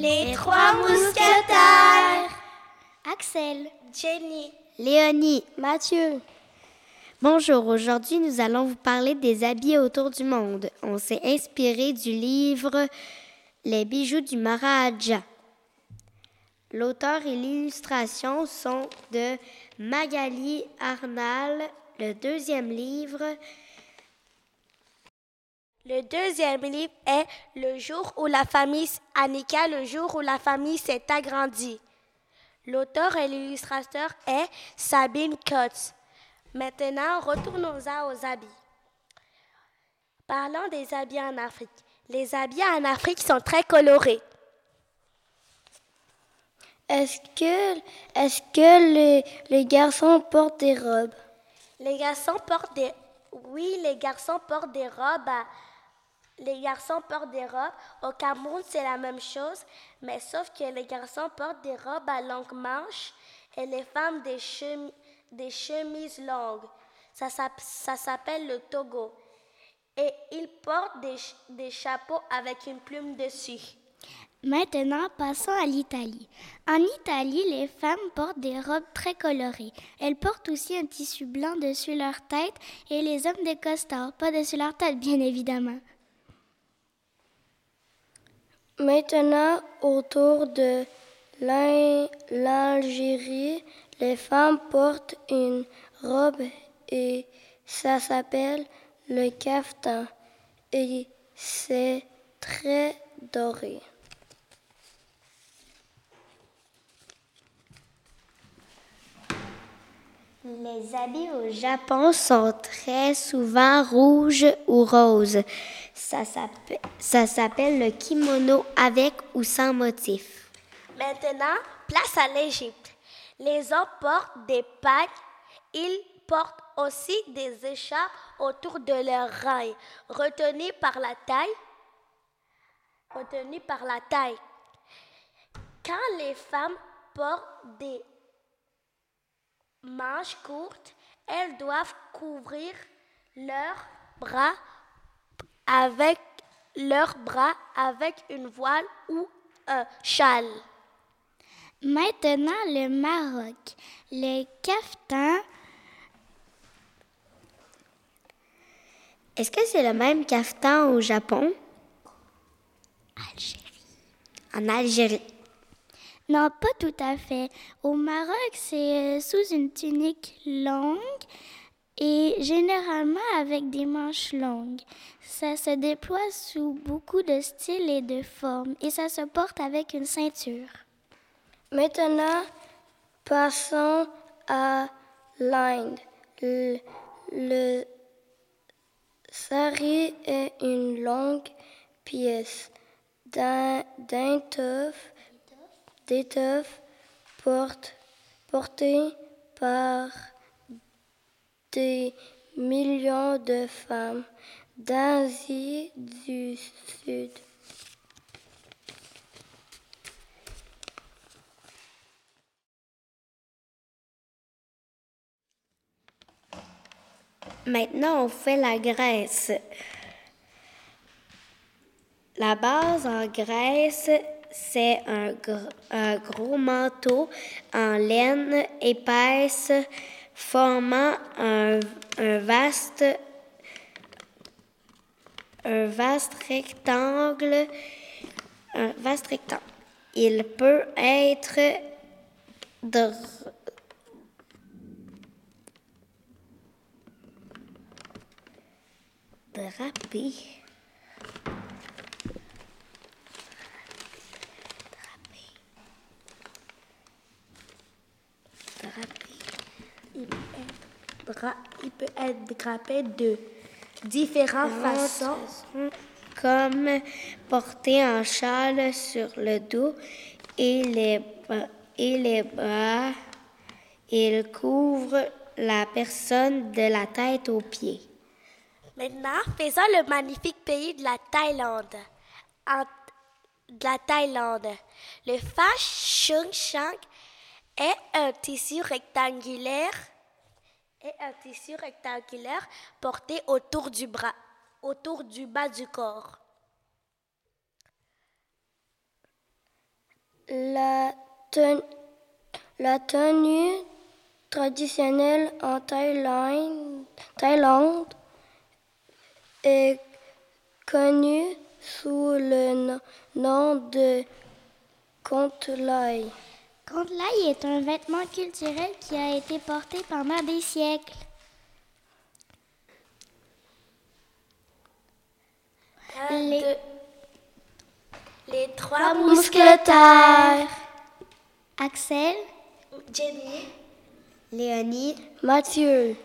Les trois mousquetaires. Axel. Jenny. Léonie. Mathieu. Bonjour, aujourd'hui nous allons vous parler des habits autour du monde. On s'est inspiré du livre Les bijoux du Maharaja. L'auteur et l'illustration sont de Magali Arnal. Le deuxième livre le deuxième livre est Le jour où la famille Annika, le jour où la famille s'est agrandie. L'auteur et l'illustrateur est Sabine Kotz. Maintenant, retournons-en aux habits. Parlons des habits en Afrique. Les habits en Afrique sont très colorés. Est-ce que, est que les, les garçons portent des robes? Les garçons portent des... Oui, les garçons portent des robes à les garçons portent des robes. Au Cameroun, c'est la même chose, mais sauf que les garçons portent des robes à longues manches et les femmes des, chemises longues. Ça, ça, s'appelle le Togo. Et ils portent des, des chapeaux avec une plume dessus. Maintenant, passons à l'Italie. En Italie, les femmes portent des robes très colorées. Elles portent aussi un tissu blanc dessus leur tête et les hommes des costards, pas dessus leur tête, bien évidemment. Maintenant, autour de l'Algérie, les femmes portent une robe et ça s'appelle le kaftan et c'est très doré. Les habits au Japon sont très souvent rouges ou roses. Ça s'appelle le kimono avec ou sans motif. Maintenant, place à l'Égypte. Les hommes portent des pagnes. Ils portent aussi des écharpes autour de leurs reins, retenues par la taille. Retenues par la taille. Quand les femmes portent des manches courtes, elles doivent couvrir leurs bras avec leurs bras avec une voile ou un châle. Maintenant, le Maroc. Les caftans. Est-ce que c'est le même caftan au Japon? Algérie. En Algérie. Non, pas tout à fait. Au Maroc, c'est euh, sous une tunique longue et généralement avec des manches longues. Ça se déploie sous beaucoup de styles et de formes et ça se porte avec une ceinture. Maintenant, passons à l'Inde. Le, le sari est une longue pièce d'étoffe d'étoffe portée par des millions de femmes d'Asie du Sud. Maintenant, on fait la Grèce. La base en Grèce, c'est un, gros manteau en laine épaisse formant un, vaste un vaste rectangle un vaste rectangle. Il peut être drapé il peut être drapé de différentes façons. Comme porté en châle sur le dos et les, et les bras. Il couvre la personne de la tête aux pieds. Maintenant, faisons le magnifique pays de la Thaïlande. de la Thaïlande. Le Fa Chung Chang est un tissu rectangulaire et un tissu rectangulaire porté autour du bras, autour du bas du corps. La, ten- la tenue traditionnelle en Thaïlande, Thaïlande est connue sous le no- nom de Kontlai. Kontlai est un vêtement culturel qui a été porté pendant des siècles. Les- Les trois Mousquetaires. Axel, Jenny. Léonie, Mathieu.